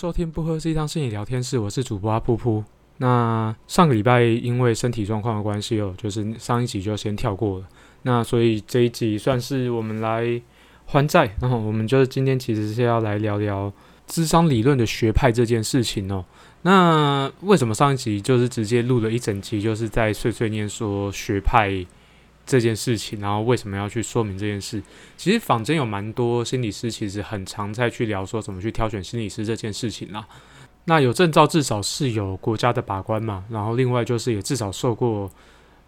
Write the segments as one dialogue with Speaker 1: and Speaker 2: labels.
Speaker 1: 收听不喝是一趟心理聊天室，我是主播阿噗噗。那上个礼拜因为身体状况的关系哦，就是上一集就先跳过了。那所以这一集算是我们来还债。然后我们就是今天其实是要来聊聊智商理论的学派这件事情哦。那为什么上一集就是直接录了一整集，就是在碎碎念说学派？这件事情，然后为什么要去说明这件事？其实坊间有蛮多心理师，其实很常在去聊说怎么去挑选心理师这件事情啦。那有证照至少是有国家的把关嘛，然后另外就是也至少受过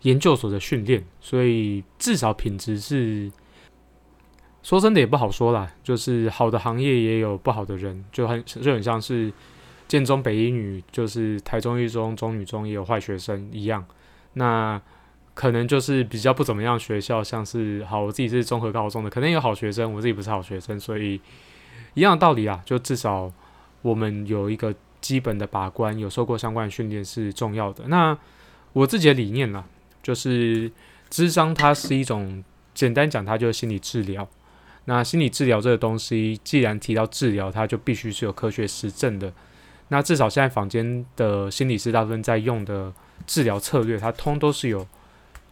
Speaker 1: 研究所的训练，所以至少品质是说真的也不好说啦。就是好的行业也有不好的人，就很就很像是建中北一女，就是台中一中中女中也有坏学生一样。那可能就是比较不怎么样学校，像是好，我自己是综合高中的，可能有好学生，我自己不是好学生，所以一样的道理啊，就至少我们有一个基本的把关，有受过相关的训练是重要的。那我自己的理念呢，就是智商它是一种，简单讲，它就是心理治疗。那心理治疗这个东西，既然提到治疗，它就必须是有科学实证的。那至少现在坊间的心理师大部分在用的治疗策略，它通都是有。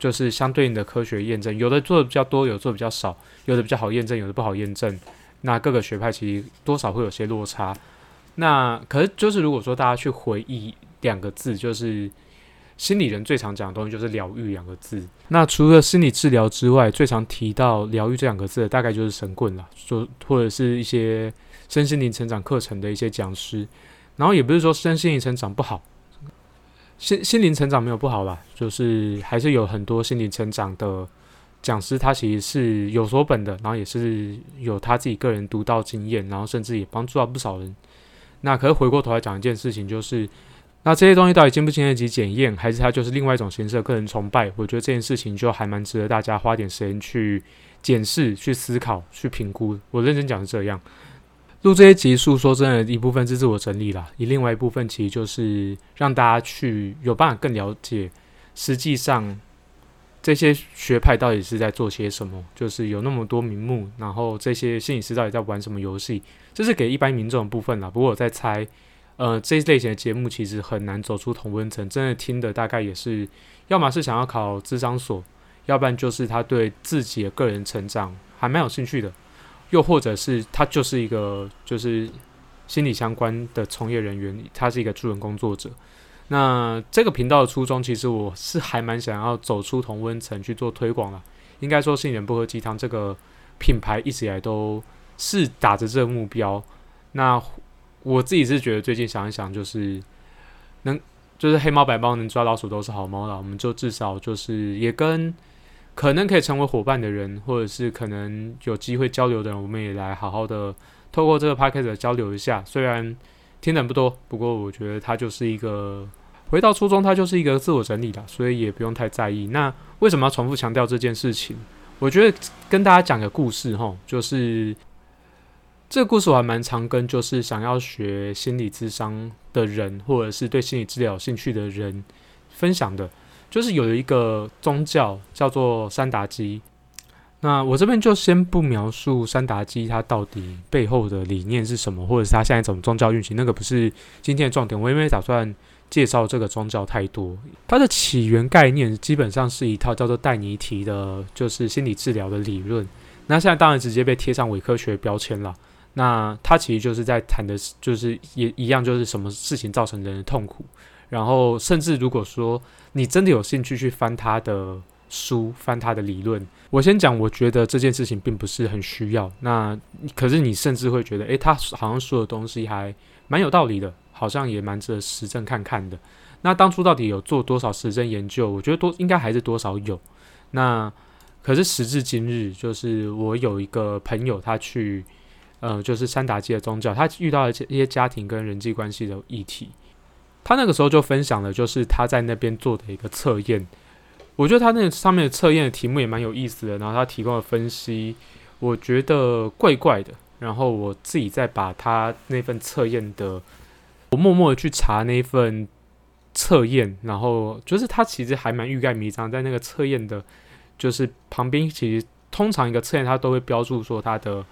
Speaker 1: 就是相对应的科学验证，有的做的比较多，有的做的比较少，有的比较好验证，有的不好验证。那各个学派其实多少会有些落差。那可是就是如果说大家去回忆两个字，就是心理人最常讲的东西就是疗愈两个字。那除了心理治疗之外，最常提到疗愈这两个字的，大概就是神棍了，说或者是一些身心灵成长课程的一些讲师。然后也不是说身心灵成长不好。心心灵成长没有不好吧，就是还是有很多心灵成长的讲师，他其实是有所本的，然后也是有他自己个人独到经验，然后甚至也帮助到不少人。那可是回过头来讲一件事情，就是那这些东西到底经不经得起检验，还是它就是另外一种形式的个人崇拜？我觉得这件事情就还蛮值得大家花点时间去检视、去思考、去评估。我认真讲是这样。录这些集数，说真的，一部分是自我整理啦，以另外一部分其实就是让大家去有办法更了解，实际上这些学派到底是在做些什么，就是有那么多名目，然后这些心理师到底在玩什么游戏，这是给一般民众的部分啦。不过我在猜，呃，这一类型的节目其实很难走出同温层，真的听的大概也是，要么是想要考智商所，要不然就是他对自己的个人成长还蛮有兴趣的。又或者是他就是一个就是心理相关的从业人员，他是一个助人工作者。那这个频道的初衷，其实我是还蛮想要走出同温层去做推广的。应该说，心人不喝鸡汤这个品牌一直以来都是打着这个目标。那我自己是觉得，最近想一想，就是能就是黑猫白猫能抓老鼠都是好猫了。我们就至少就是也跟。可能可以成为伙伴的人，或者是可能有机会交流的人，我们也来好好的透过这个 p a c k a g e 交流一下。虽然听的不多，不过我觉得它就是一个回到初衷，它就是一个自我整理的，所以也不用太在意。那为什么要重复强调这件事情？我觉得跟大家讲个故事哈，就是这个故事我还蛮常跟，就是想要学心理智商的人，或者是对心理治疗有兴趣的人分享的。就是有一个宗教叫做三达基，那我这边就先不描述三达基它到底背后的理念是什么，或者是它现在怎么宗教运行，那个不是今天的重点。我也没打算介绍这个宗教太多。它的起源概念基本上是一套叫做戴尼提的，就是心理治疗的理论。那现在当然直接被贴上伪科学标签了。那它其实就是在谈的，就是也一样，就是什么事情造成人的痛苦。然后，甚至如果说你真的有兴趣去翻他的书、翻他的理论，我先讲，我觉得这件事情并不是很需要。那可是你甚至会觉得，诶，他好像说的东西还蛮有道理的，好像也蛮值得实证看看的。那当初到底有做多少实证研究？我觉得多应该还是多少有。那可是时至今日，就是我有一个朋友，他去，呃，就是三达基的宗教，他遇到了一些家庭跟人际关系的议题。他那个时候就分享了，就是他在那边做的一个测验。我觉得他那个上面的测验的题目也蛮有意思的，然后他提供的分析，我觉得怪怪的。然后我自己再把他那份测验的，我默默的去查那份测验，然后就是他其实还蛮欲盖弥彰，在那个测验的，就是旁边其实通常一个测验他都会标注说他的，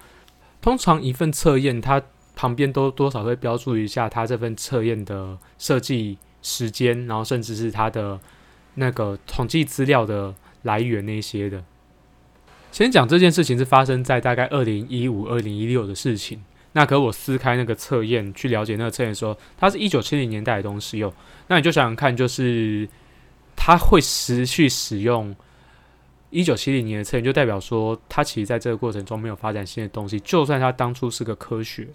Speaker 1: 通常一份测验它。旁边都多少会标注一下他这份测验的设计时间，然后甚至是他的那个统计资料的来源那些的。先讲这件事情是发生在大概二零一五、二零一六的事情。那可我撕开那个测验去了解那个测验的时候，它是一九七零年代的东西哦。那你就想想看，就是它会持续使用一九七零年的测验，就代表说它其实在这个过程中没有发展新的东西。就算它当初是个科学，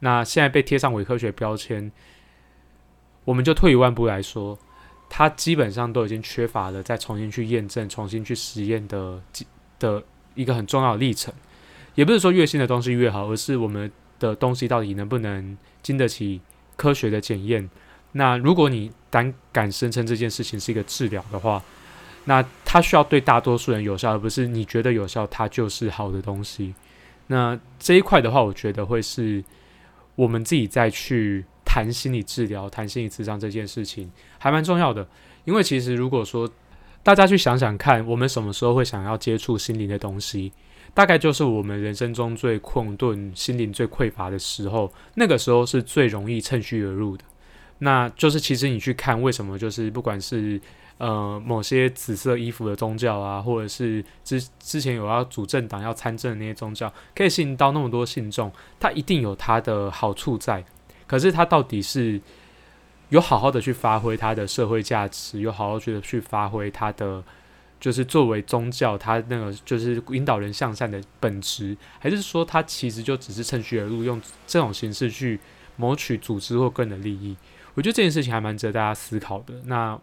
Speaker 1: 那现在被贴上伪科学标签，我们就退一万步来说，它基本上都已经缺乏了再重新去验证、重新去实验的的一个很重要的历程。也不是说越新的东西越好，而是我们的东西到底能不能经得起科学的检验。那如果你胆敢声称这件事情是一个治疗的话，那它需要对大多数人有效，而不是你觉得有效，它就是好的东西。那这一块的话，我觉得会是我们自己再去谈心理治疗、谈心理智商这件事情，还蛮重要的。因为其实如果说大家去想想看，我们什么时候会想要接触心灵的东西？大概就是我们人生中最困顿、心灵最匮乏的时候，那个时候是最容易趁虚而入的。那就是其实你去看，为什么就是不管是呃某些紫色衣服的宗教啊，或者是之之前有要主政党要参政的那些宗教，可以吸引到那么多信众，它一定有它的好处在。可是它到底是有好好的去发挥它的社会价值，有好好去的去发挥它的。就是作为宗教，它那个就是引导人向善的本质，还是说它其实就只是趁虚而入，用这种形式去谋取组织或个人的利益？我觉得这件事情还蛮值得大家思考的。那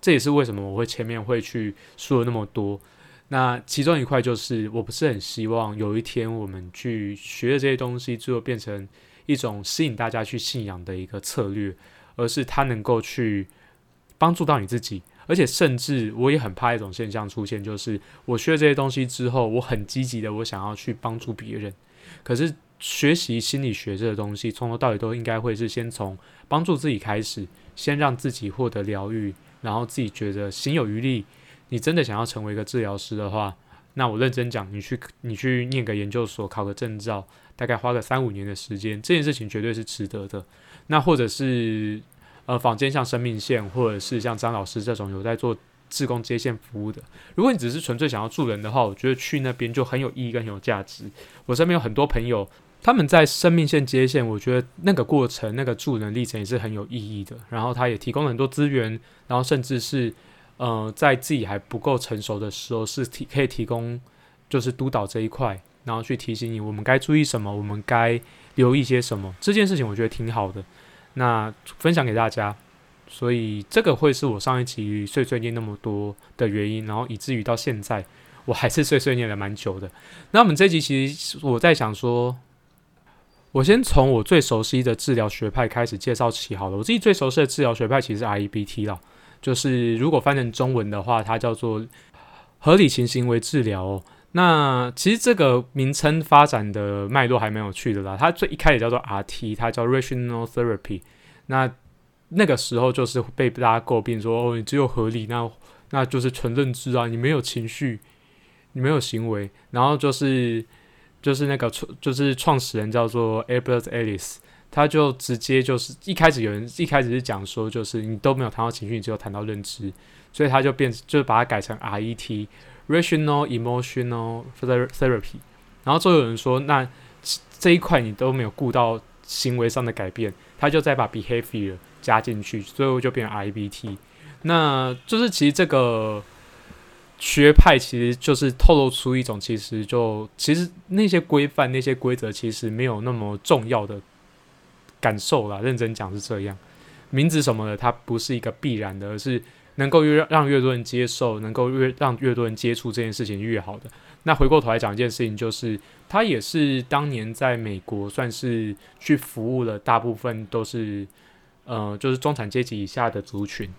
Speaker 1: 这也是为什么我会前面会去说了那么多。那其中一块就是，我不是很希望有一天我们去学的这些东西，最后变成一种吸引大家去信仰的一个策略，而是它能够去帮助到你自己。而且，甚至我也很怕一种现象出现，就是我学了这些东西之后，我很积极的，我想要去帮助别人。可是，学习心理学这个东西，从头到尾都应该会是先从帮助自己开始，先让自己获得疗愈，然后自己觉得心有余力。你真的想要成为一个治疗师的话，那我认真讲，你去你去念个研究所，考个证照，大概花个三五年的时间，这件事情绝对是值得的。那或者是。呃，坊间像生命线，或者是像张老师这种有在做志工接线服务的，如果你只是纯粹想要助人的话，我觉得去那边就很有意义跟很有价值。我身边有很多朋友，他们在生命线接线，我觉得那个过程、那个助人历程也是很有意义的。然后他也提供了很多资源，然后甚至是呃，在自己还不够成熟的时候，是提可以提供就是督导这一块，然后去提醒你我们该注意什么，我们该留意些什么。这件事情我觉得挺好的。那分享给大家，所以这个会是我上一集碎碎念那么多的原因，然后以至于到现在我还是碎碎念了蛮久的。那我们这集其实我在想说，我先从我最熟悉的治疗学派开始介绍起好了。我自己最熟悉的治疗学派其实是 REBT 啦，就是如果翻成中文的话，它叫做合理情行为治疗。哦那其实这个名称发展的脉络还蛮有趣的啦。它最一开始叫做 RT，它叫 Rational Therapy。那那个时候就是被大家诟病说，哦，你只有合理，那那就是纯认知啊，你没有情绪，你没有行为。然后就是就是那个创就是创始人叫做 Albert Ellis，他就直接就是一开始有人一开始是讲说，就是你都没有谈到情绪，你只有谈到认知，所以他就变就是把它改成 RET。Rational emotional therapy，然后就有人说，那这一块你都没有顾到行为上的改变，他就再把 behavior 加进去，最后就变成 IBT。那就是其实这个学派其实就是透露出一种，其实就其实那些规范、那些规则其实没有那么重要的感受啦。认真讲是这样，名字什么的，它不是一个必然的，而是。能够越让越多人接受，能够越让越多人接触这件事情越好的。那回过头来讲一件事情，就是他也是当年在美国算是去服务了大部分都是呃就是中产阶级以下的族群。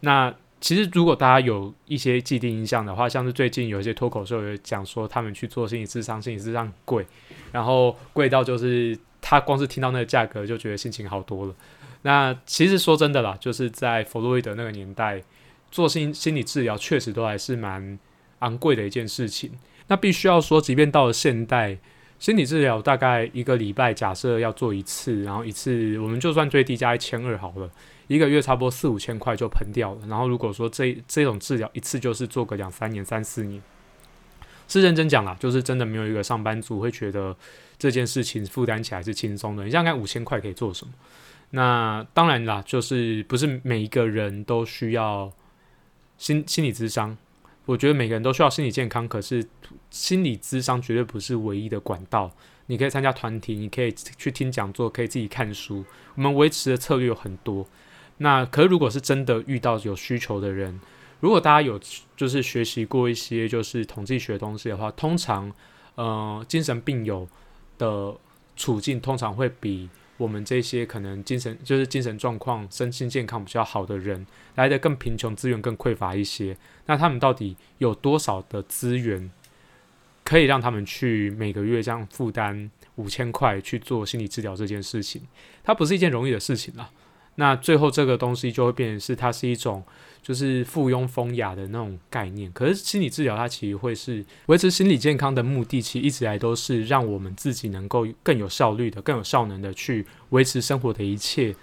Speaker 1: 那其实如果大家有一些既定印象的话，像是最近有一些脱口秀有讲说他们去做心理智商，心理智商贵，然后贵到就是他光是听到那个价格就觉得心情好多了。那其实说真的啦，就是在弗洛伊德那个年代。做心心理治疗确实都还是蛮昂贵的一件事情。那必须要说，即便到了现代，心理治疗大概一个礼拜，假设要做一次，然后一次我们就算最低加一千二好了，一个月差不多四五千块就喷掉了。然后如果说这这种治疗一次就是做个两三年、三四年，是认真讲啦，就是真的没有一个上班族会觉得这件事情负担起来是轻松的。你想想看，五千块可以做什么？那当然啦，就是不是每一个人都需要心心理咨商。我觉得每个人都需要心理健康，可是心理咨商绝对不是唯一的管道。你可以参加团体，你可以去听讲座，可以自己看书。我们维持的策略有很多。那可如果是真的遇到有需求的人，如果大家有就是学习过一些就是统计学东西的话，通常呃精神病友的处境通常会比。我们这些可能精神就是精神状况、身心健康比较好的人，来的更贫穷，资源更匮乏一些。那他们到底有多少的资源，可以让他们去每个月这样负担五千块去做心理治疗这件事情？它不是一件容易的事情了。那最后这个东西就会变成是它是一种。就是附庸风雅的那种概念，可是心理治疗它其实会是维持心理健康的目的，其实一直来都是让我们自己能够更有效率的、更有效能的去维持生活的一切。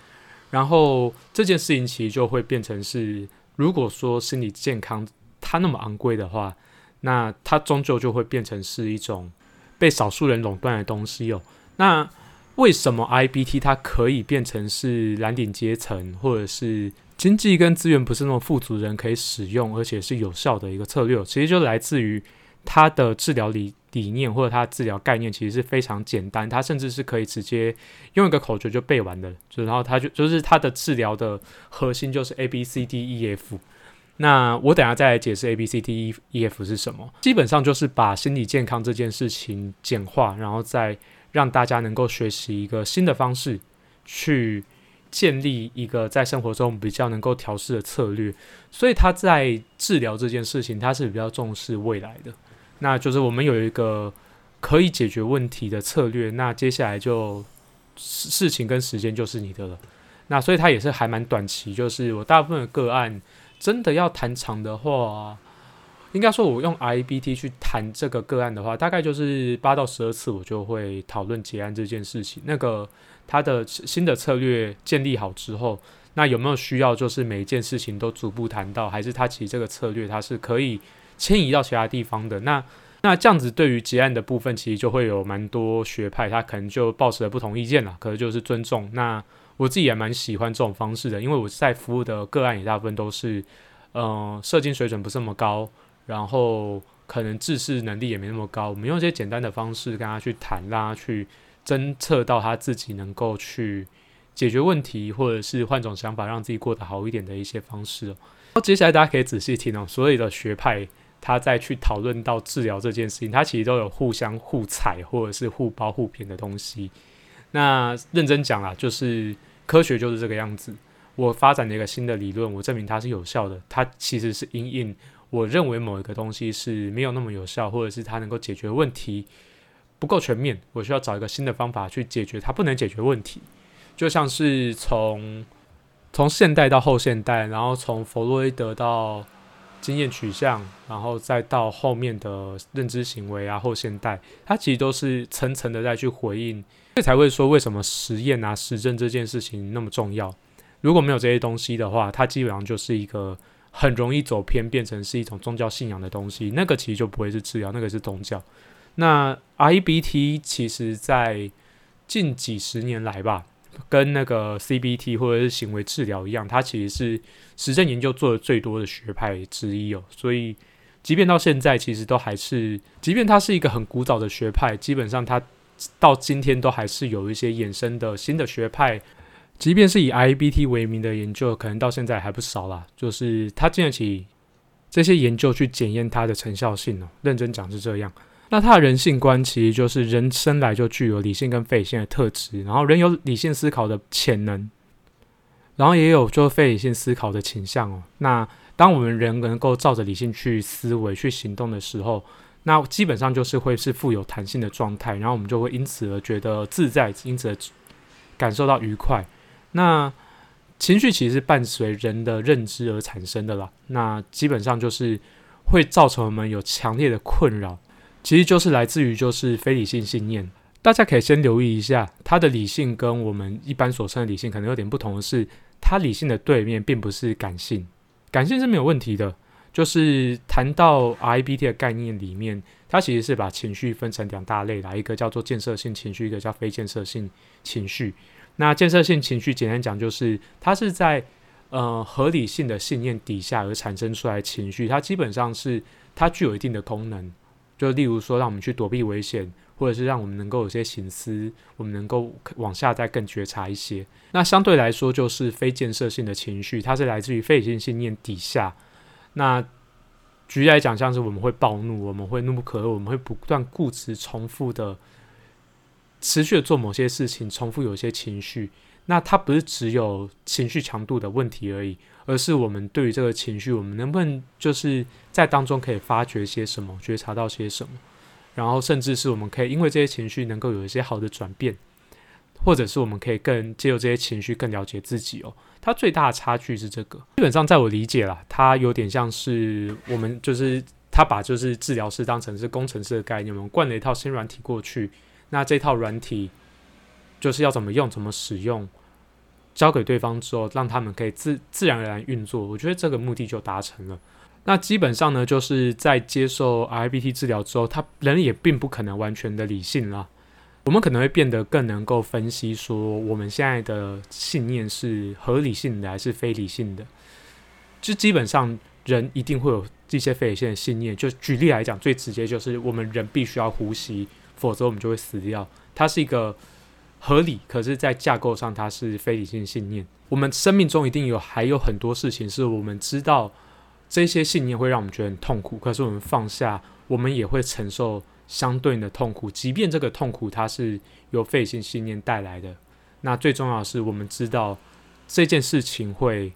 Speaker 1: 然后这件事情其实就会变成是，如果说心理健康它那么昂贵的话，那它终究就会变成是一种被少数人垄断的东西哦。那为什么 IBT 它可以变成是蓝领阶层或者是？经济跟资源不是那么富足人可以使用，而且是有效的一个策略，其实就来自于它的治疗理理念或者它治疗概念，其实是非常简单，它甚至是可以直接用一个口诀就背完的。就然后它就就是它的治疗的核心就是 A B C D E F。那我等下再来解释 A B C D E E F 是什么。基本上就是把心理健康这件事情简化，然后再让大家能够学习一个新的方式去。建立一个在生活中比较能够调试的策略，所以他在治疗这件事情，他是比较重视未来的。那就是我们有一个可以解决问题的策略，那接下来就事情跟时间就是你的了。那所以他也是还蛮短期，就是我大部分的个案真的要谈长的话，应该说我用 IBT 去谈这个个案的话，大概就是八到十二次，我就会讨论结案这件事情。那个。他的新的策略建立好之后，那有没有需要就是每一件事情都逐步谈到，还是他其实这个策略它是可以迁移到其他地方的？那那这样子对于结案的部分，其实就会有蛮多学派，他可能就抱持了不同意见了。可能就是尊重。那我自己也蛮喜欢这种方式的，因为我在服务的个案也大部分都是，嗯，社经水准不是那么高，然后可能知识能力也没那么高。我们用一些简单的方式跟他去谈，让他去。侦测到他自己能够去解决问题，或者是换种想法让自己过得好一点的一些方式哦。那接下来大家可以仔细听哦，所有的学派他在去讨论到治疗这件事情，他其实都有互相互踩或者是互包互骗的东西。那认真讲啦，就是科学就是这个样子。我发展了一个新的理论，我证明它是有效的。它其实是因应我认为某一个东西是没有那么有效，或者是它能够解决问题。不够全面，我需要找一个新的方法去解决它不能解决问题。就像是从从现代到后现代，然后从弗洛伊德到经验取向，然后再到后面的认知行为啊，后现代，它其实都是层层的在去回应，所以才会说为什么实验啊、实证这件事情那么重要。如果没有这些东西的话，它基本上就是一个很容易走偏，变成是一种宗教信仰的东西。那个其实就不会是治疗，那个是宗教。那 IBT 其实，在近几十年来吧，跟那个 CBT 或者是行为治疗一样，它其实是实证研究做的最多的学派之一哦。所以，即便到现在，其实都还是，即便它是一个很古早的学派，基本上它到今天都还是有一些衍生的新的学派。即便是以 IBT 为名的研究，可能到现在还不少啦。就是它经得起这些研究去检验它的成效性哦。认真讲是这样。那他的人性观其实就是人生来就具有理性跟非理性的特质，然后人有理性思考的潜能，然后也有就非理性思考的倾向哦。那当我们人能够照着理性去思维、去行动的时候，那基本上就是会是富有弹性的状态，然后我们就会因此而觉得自在，因此而感受到愉快。那情绪其实是伴随人的认知而产生的啦，那基本上就是会造成我们有强烈的困扰。其实就是来自于就是非理性信念。大家可以先留意一下，它的理性跟我们一般所称的理性可能有点不同的是，它理性的对面并不是感性，感性是没有问题的。就是谈到 IBT 的概念里面，它其实是把情绪分成两大类啦，一个叫做建设性情绪，一个叫非建设性情绪。那建设性情绪简单讲就是它是在呃合理性的信念底下而产生出来情绪，它基本上是它具有一定的功能，就例如说让我们去躲避危险，或者是让我们能够有些醒思，我们能够往下再更觉察一些。那相对来说就是非建设性的情绪，它是来自于非理性信念底下。那举例来讲，像是我们会暴怒，我们会怒不可遏，我们会不断固执、重复的、持续的做某些事情，重复有些情绪。那它不是只有情绪强度的问题而已，而是我们对于这个情绪，我们能不能就是在当中可以发掘些什么，觉察到些什么，然后甚至是我们可以因为这些情绪能够有一些好的转变。或者是我们可以更借由这些情绪更了解自己哦。它最大的差距是这个，基本上在我理解啦，它有点像是我们就是他把就是治疗师当成是工程师的概念，我们灌了一套新软体过去，那这套软体就是要怎么用、怎么使用，交给对方之后，让他们可以自自然而然运作。我觉得这个目的就达成了。那基本上呢，就是在接受 RBT 治疗之后，他人也并不可能完全的理性啦。我们可能会变得更能够分析，说我们现在的信念是合理性的还是非理性的。就基本上人一定会有这些非理性的信念。就举例来讲，最直接就是我们人必须要呼吸，否则我们就会死掉。它是一个合理，可是在架构上它是非理性信念。我们生命中一定有还有很多事情是我们知道这些信念会让我们觉得很痛苦，可是我们放下，我们也会承受。相对应的痛苦，即便这个痛苦它是由废性信念带来的，那最重要的是我们知道这件事情会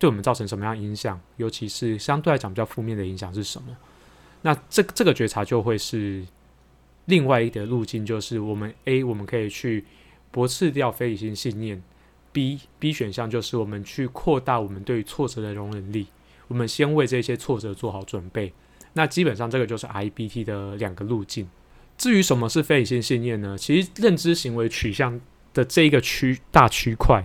Speaker 1: 对我们造成什么样影响，尤其是相对来讲比较负面的影响是什么。那这这个觉察就会是另外一个路径，就是我们 A 我们可以去驳斥掉非理性信念，B B 选项就是我们去扩大我们对挫折的容忍力，我们先为这些挫折做好准备。那基本上这个就是 IBT 的两个路径。至于什么是非理性信念呢？其实认知行为取向的这一个区大区块，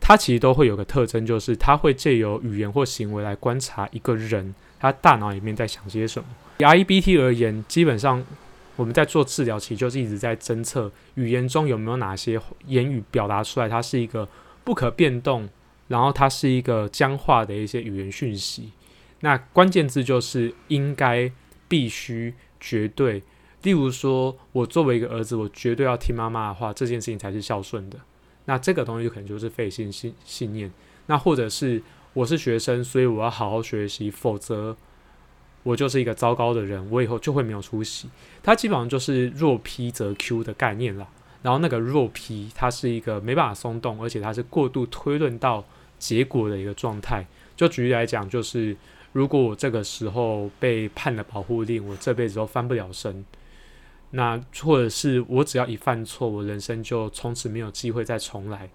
Speaker 1: 它其实都会有个特征，就是它会借由语言或行为来观察一个人他大脑里面在想些什么。以 IBT 而言，基本上我们在做治疗期就是一直在侦测语言中有没有哪些言语表达出来，它是一个不可变动，然后它是一个僵化的一些语言讯息。那关键字就是应该、必须、绝对。例如说，我作为一个儿子，我绝对要听妈妈的话，这件事情才是孝顺的。那这个东西可能就是费心信信念。那或者是我是学生，所以我要好好学习，否则我就是一个糟糕的人，我以后就会没有出息。它基本上就是若 P 则 Q 的概念了。然后那个若 P，它是一个没办法松动，而且它是过度推论到结果的一个状态。就举例来讲，就是。如果我这个时候被判了保护令，我这辈子都翻不了身。那或者是我只要一犯错，我人生就从此没有机会再重来。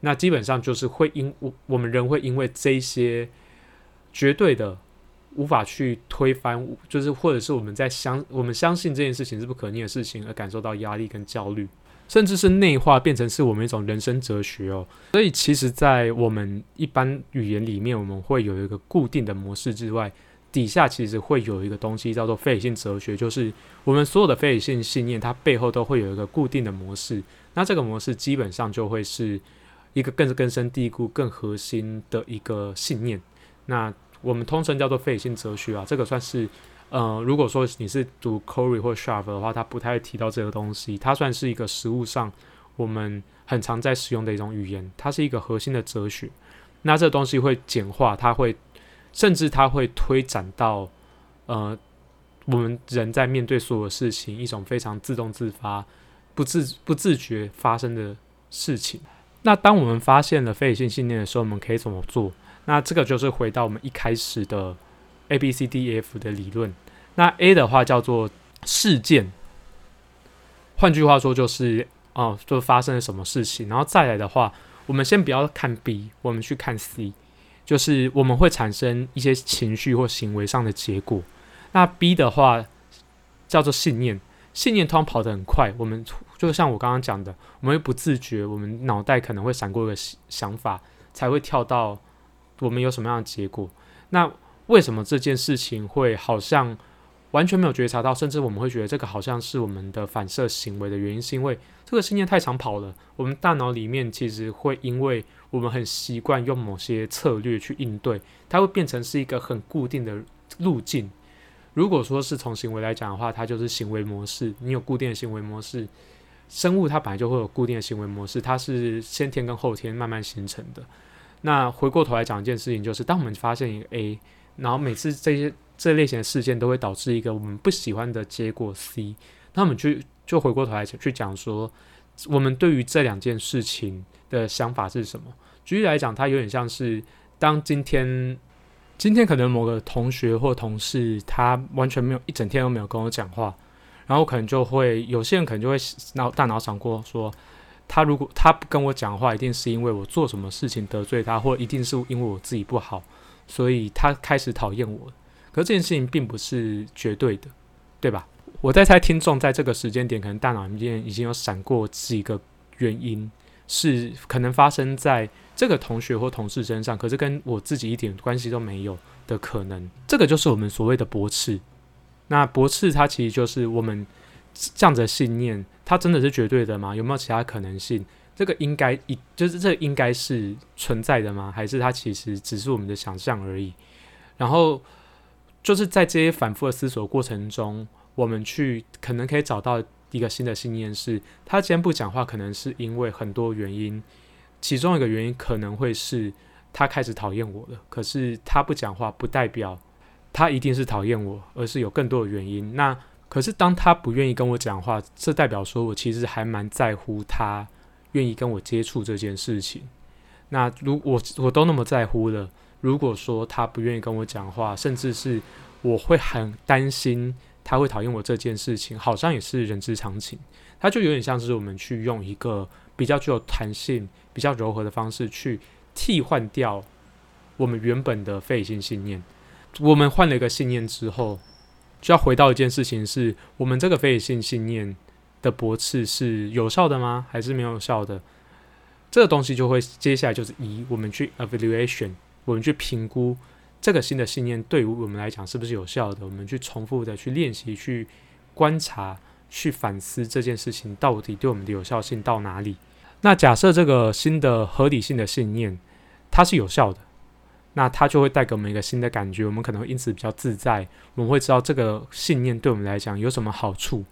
Speaker 1: 那基本上就是会因我我们人会因为这些绝对的无法去推翻，就是或者是我们在相我们相信这件事情是不可逆的事情而感受到压力跟焦虑。甚至是内化变成是我们一种人生哲学哦，所以其实，在我们一般语言里面，我们会有一个固定的模式之外，底下其实会有一个东西叫做非理性哲学，就是我们所有的非理性信念，它背后都会有一个固定的模式。那这个模式基本上就会是一个更根深蒂固、更核心的一个信念。那我们通称叫做非理性哲学啊，这个算是。呃，如果说你是读 Corey 或 Sharp 的话，他不太会提到这个东西。它算是一个实物上我们很常在使用的一种语言，它是一个核心的哲学。那这东西会简化，它会甚至它会推展到呃，我们人在面对所有事情一种非常自动自发、不自不自觉发生的事情。那当我们发现了非理性信念的时候，我们可以怎么做？那这个就是回到我们一开始的。A B C D E F 的理论，那 A 的话叫做事件，换句话说就是哦，就发生了什么事情。然后再来的话，我们先不要看 B，我们去看 C，就是我们会产生一些情绪或行为上的结果。那 B 的话，叫做信念。信念通常跑得很快，我们就像我刚刚讲的，我们会不自觉，我们脑袋可能会闪过一个想法，才会跳到我们有什么样的结果。那为什么这件事情会好像完全没有觉察到，甚至我们会觉得这个好像是我们的反射行为的原因，是因为这个信念太长跑了。我们大脑里面其实会因为我们很习惯用某些策略去应对，它会变成是一个很固定的路径。如果说是从行为来讲的话，它就是行为模式。你有固定的行为模式，生物它本来就会有固定的行为模式，它是先天跟后天慢慢形成的。那回过头来讲一件事情，就是当我们发现一个 A，然后每次这些这类型的事件都会导致一个我们不喜欢的结果 C，那我们就就回过头来去讲说，我们对于这两件事情的想法是什么？举例来讲，它有点像是当今天。今天可能某个同学或同事，他完全没有一整天都没有跟我讲话，然后可能就会有些人可能就会脑大脑想过说，他如果他不跟我讲话，一定是因为我做什么事情得罪他，或一定是因为我自己不好，所以他开始讨厌我。可是这件事情并不是绝对的，对吧？我在猜听众在这个时间点，可能大脑里面已经有闪过几个原因。是可能发生在这个同学或同事身上，可是跟我自己一点关系都没有的可能。这个就是我们所谓的驳斥。那驳斥它其实就是我们这样的信念，它真的是绝对的吗？有没有其他可能性？这个应该一就是这应该是存在的吗？还是它其实只是我们的想象而已？然后就是在这些反复的思索过程中，我们去可能可以找到。一个新的信念是，他今天不讲话，可能是因为很多原因，其中一个原因可能会是他开始讨厌我了。可是他不讲话，不代表他一定是讨厌我，而是有更多的原因。那可是当他不愿意跟我讲话，这代表说我其实还蛮在乎他愿意跟我接触这件事情。那如我我都那么在乎了，如果说他不愿意跟我讲话，甚至是我会很担心。他会讨厌我这件事情，好像也是人之常情。他就有点像是我们去用一个比较具有弹性、比较柔和的方式去替换掉我们原本的费心信念。我们换了一个信念之后，就要回到一件事情：是我们这个非理性信念的驳斥是有效的吗？还是没有效的？这个东西就会接下来就是以，我们去 evaluation，我们去评估。这个新的信念对于我们来讲是不是有效的？我们去重复的去练习、去观察、去反思这件事情到底对我们的有效性到哪里？那假设这个新的合理性的信念它是有效的，那它就会带给我们一个新的感觉，我们可能会因此比较自在。我们会知道这个信念对我们来讲有什么好处，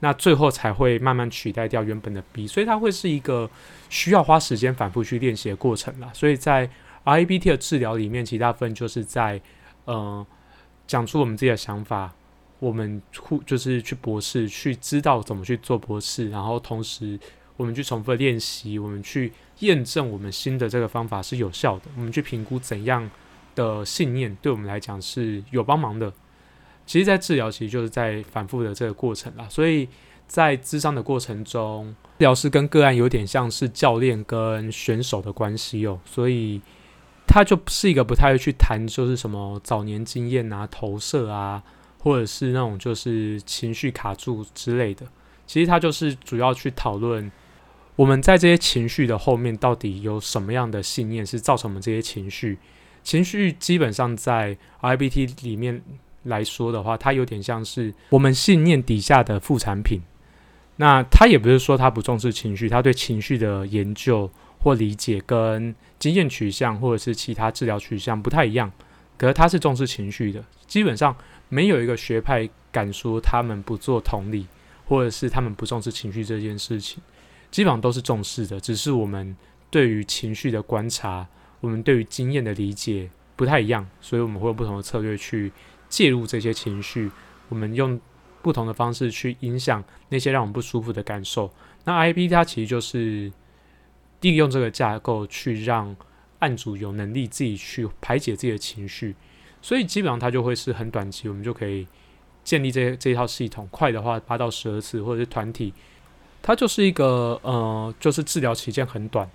Speaker 1: 那最后才会慢慢取代掉原本的 B，所以它会是一个需要花时间反复去练习的过程啦。所以在 R A B T 的治疗里面，其大部分就是在，嗯，讲出我们自己的想法，我们互就是去博士，去知道怎么去做博士，然后同时我们去重复练习，我们去验证我们新的这个方法是有效的，我们去评估怎样的信念对我们来讲是有帮忙的。其实，在治疗其实就是在反复的这个过程啦，所以在咨商的过程中，治疗师跟个案有点像是教练跟选手的关系哦，所以。他就是一个不太会去谈，就是什么早年经验啊、投射啊，或者是那种就是情绪卡住之类的。其实他就是主要去讨论我们在这些情绪的后面到底有什么样的信念是造成我们这些情绪。情绪基本上在 IBT 里面来说的话，它有点像是我们信念底下的副产品。那他也不是说他不重视情绪，他对情绪的研究。或理解跟经验取向，或者是其他治疗取向不太一样，可是他是重视情绪的。基本上没有一个学派敢说他们不做同理，或者是他们不重视情绪这件事情，基本上都是重视的。只是我们对于情绪的观察，我们对于经验的理解不太一样，所以我们会用不同的策略去介入这些情绪。我们用不同的方式去影响那些让我们不舒服的感受。那 I B 它其实就是。利用这个架构去让案主有能力自己去排解自己的情绪，所以基本上它就会是很短期，我们就可以建立这这一套系统。快的话八到十二次，或者是团体，它就是一个呃，就是治疗期间很短，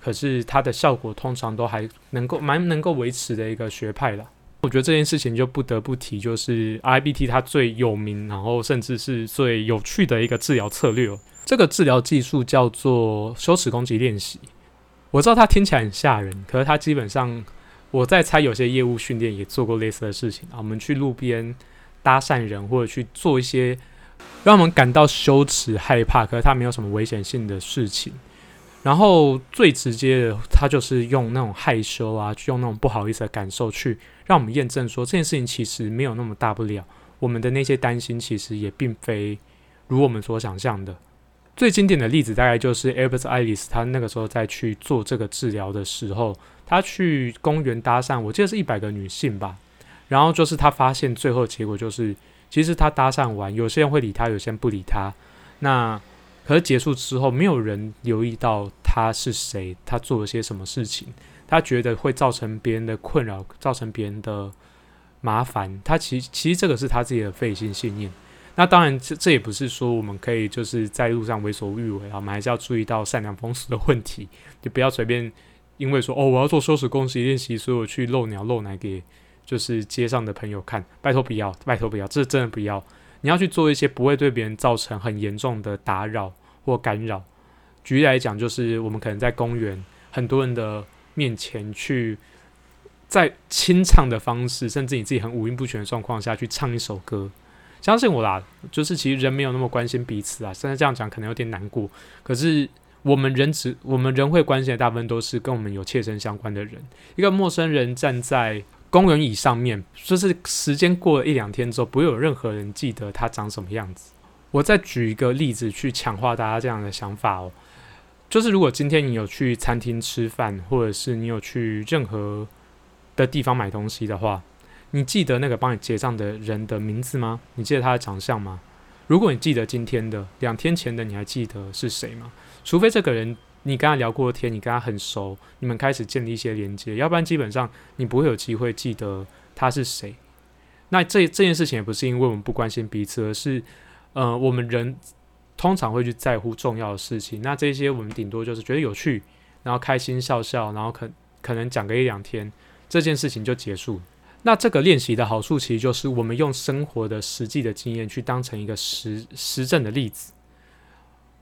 Speaker 1: 可是它的效果通常都还能够蛮能够维持的一个学派了。我觉得这件事情就不得不提，就是 IBT 它最有名，然后甚至是最有趣的一个治疗策略。这个治疗技术叫做羞耻攻击练习。我知道它听起来很吓人，可是它基本上，我在猜有些业务训练也做过类似的事情啊。我们去路边搭讪人，或者去做一些让我们感到羞耻、害怕，可是它没有什么危险性的事情。然后最直接的，他就是用那种害羞啊，去用那种不好意思的感受去让我们验证说这件事情其实没有那么大不了。我们的那些担心其实也并非如我们所想象的。最经典的例子大概就是 Albert Ellis，他那个时候在去做这个治疗的时候，他去公园搭讪，我记得是一百个女性吧。然后就是他发现最后结果就是，其实他搭讪完，有些人会理他，有些人不理他。那可是结束之后，没有人留意到他是谁，他做了些什么事情，他觉得会造成别人的困扰，造成别人的麻烦。他其其实这个是他自己的费心信念。那当然，这这也不是说我们可以就是在路上为所欲为啊，我们还是要注意到善良风俗的问题，就不要随便因为说哦我要做羞耻攻击练习，所以我去露鸟露奶给就是街上的朋友看，拜托不要，拜托不要，这真的不要。你要去做一些不会对别人造成很严重的打扰或干扰。举例来讲，就是我们可能在公园很多人的面前去，在清唱的方式，甚至你自己很五音不全的状况下去唱一首歌。相信我啦，就是其实人没有那么关心彼此啊。现在这样讲可能有点难过，可是我们人只我们人会关心的大部分都是跟我们有切身相关的人。一个陌生人站在。公园椅上面，就是时间过了一两天之后，不会有任何人记得他长什么样子。我再举一个例子去强化大家这样的想法哦，就是如果今天你有去餐厅吃饭，或者是你有去任何的地方买东西的话，你记得那个帮你结账的人的名字吗？你记得他的长相吗？如果你记得今天的，两天前的你还记得是谁吗？除非这个人。你跟他聊过天，你跟他很熟，你们开始建立一些连接，要不然基本上你不会有机会记得他是谁。那这这件事情也不是因为我们不关心彼此，而是呃，我们人通常会去在乎重要的事情。那这些我们顶多就是觉得有趣，然后开心笑笑，然后可可能讲个一两天，这件事情就结束。那这个练习的好处其实就是我们用生活的实际的经验去当成一个实实证的例子。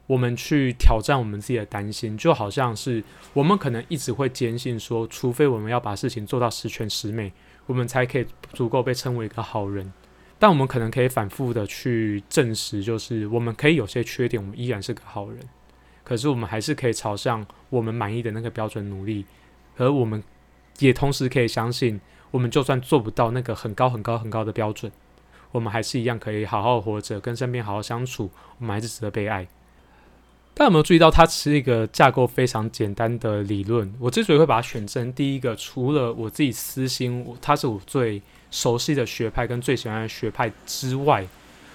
Speaker 1: 我们去挑战我们自己的担心，就好像是我们可能一直会坚信说，除非我们要把事情做到十全十美，我们才可以足够被称为一个好人。但我们可能可以反复的去证实，就是我们可以有些缺点，我们依然是个好人。可是我们还是可以朝向我们满意的那个标准努力，而我们也同时可以相信，我们就算做不到那个很高很高很高的标准，我们还是一样可以好好活着，跟身边好好相处，我们还是值得被爱。大家有没有注意到，它是一个架构非常简单的理论？我之所以会把它选成第一个，除了我自己私心，它是我最熟悉的学派跟最喜欢的学派之外，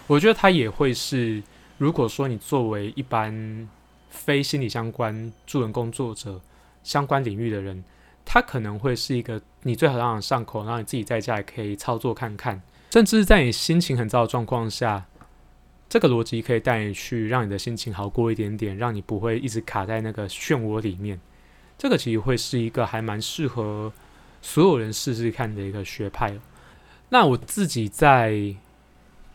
Speaker 1: 我觉得它也会是，如果说你作为一般非心理相关助人工作者相关领域的人，它可能会是一个你最好让上口，然后你自己在家也可以操作看看，甚至在你心情很糟的状况下。这个逻辑可以带你去让你的心情好过一点点，让你不会一直卡在那个漩涡里面。这个其实会是一个还蛮适合所有人试试看的一个学派。那我自己在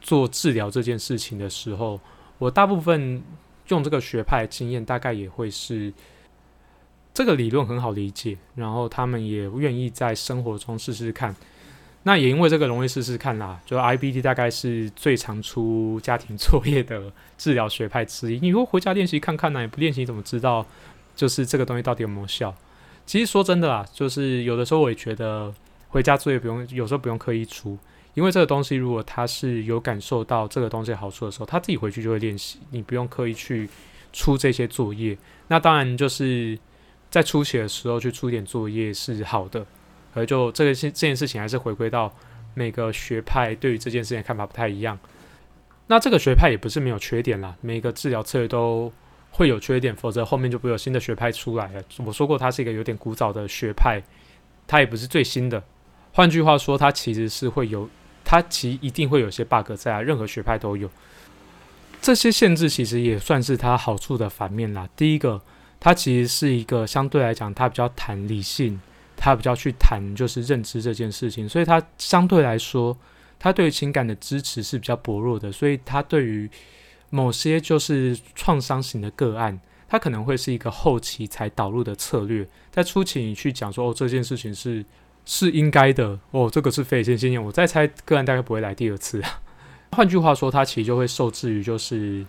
Speaker 1: 做治疗这件事情的时候，我大部分用这个学派经验，大概也会是这个理论很好理解，然后他们也愿意在生活中试试看。那也因为这个容易试试看啦，就 IBD 大概是最常出家庭作业的治疗学派之一。你如果回家练习看看呢，也不练习怎么知道就是这个东西到底有没有效？其实说真的啦，就是有的时候我也觉得回家作业不用，有时候不用刻意出，因为这个东西如果他是有感受到这个东西好处的时候，他自己回去就会练习，你不用刻意去出这些作业。那当然就是在初期的时候去出点作业是好的。而就这个事这件事情，还是回归到每个学派对于这件事情的看法不太一样。那这个学派也不是没有缺点啦，每个治疗策略都会有缺点，否则后面就不会有新的学派出来了。我说过，它是一个有点古早的学派，它也不是最新的。换句话说，它其实是会有，它其一定会有些 bug 在啊，任何学派都有。这些限制其实也算是它好处的反面啦。第一个，它其实是一个相对来讲，它比较谈理性。他比较去谈就是认知这件事情，所以他相对来说，他对于情感的支持是比较薄弱的，所以他对于某些就是创伤型的个案，他可能会是一个后期才导入的策略，在初期你去讲说哦这件事情是是应该的哦，这个是非线经验，我再猜个案大概不会来第二次。换句话说，他其实就会受制于就是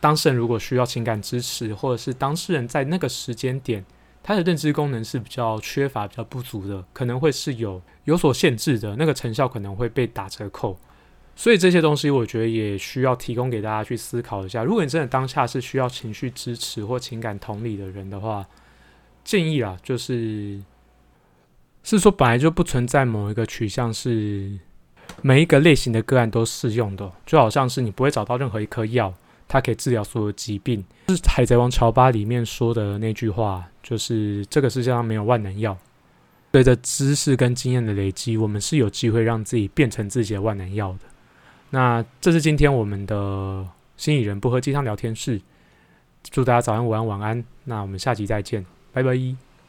Speaker 1: 当事人如果需要情感支持，或者是当事人在那个时间点。他的认知功能是比较缺乏、比较不足的，可能会是有有所限制的，那个成效可能会被打折扣。所以这些东西，我觉得也需要提供给大家去思考一下。如果你真的当下是需要情绪支持或情感同理的人的话，建议啊，就是是说本来就不存在某一个取向是每一个类型的个案都适用的，就好像是你不会找到任何一颗药。它可以治疗所有疾病，是《海贼王》乔巴里面说的那句话，就是这个世界上没有万能药。随着知识跟经验的累积，我们是有机会让自己变成自己的万能药的。那这是今天我们的心理人不喝鸡汤聊天室，祝大家早安、午安、晚安。那我们下集再见，拜拜。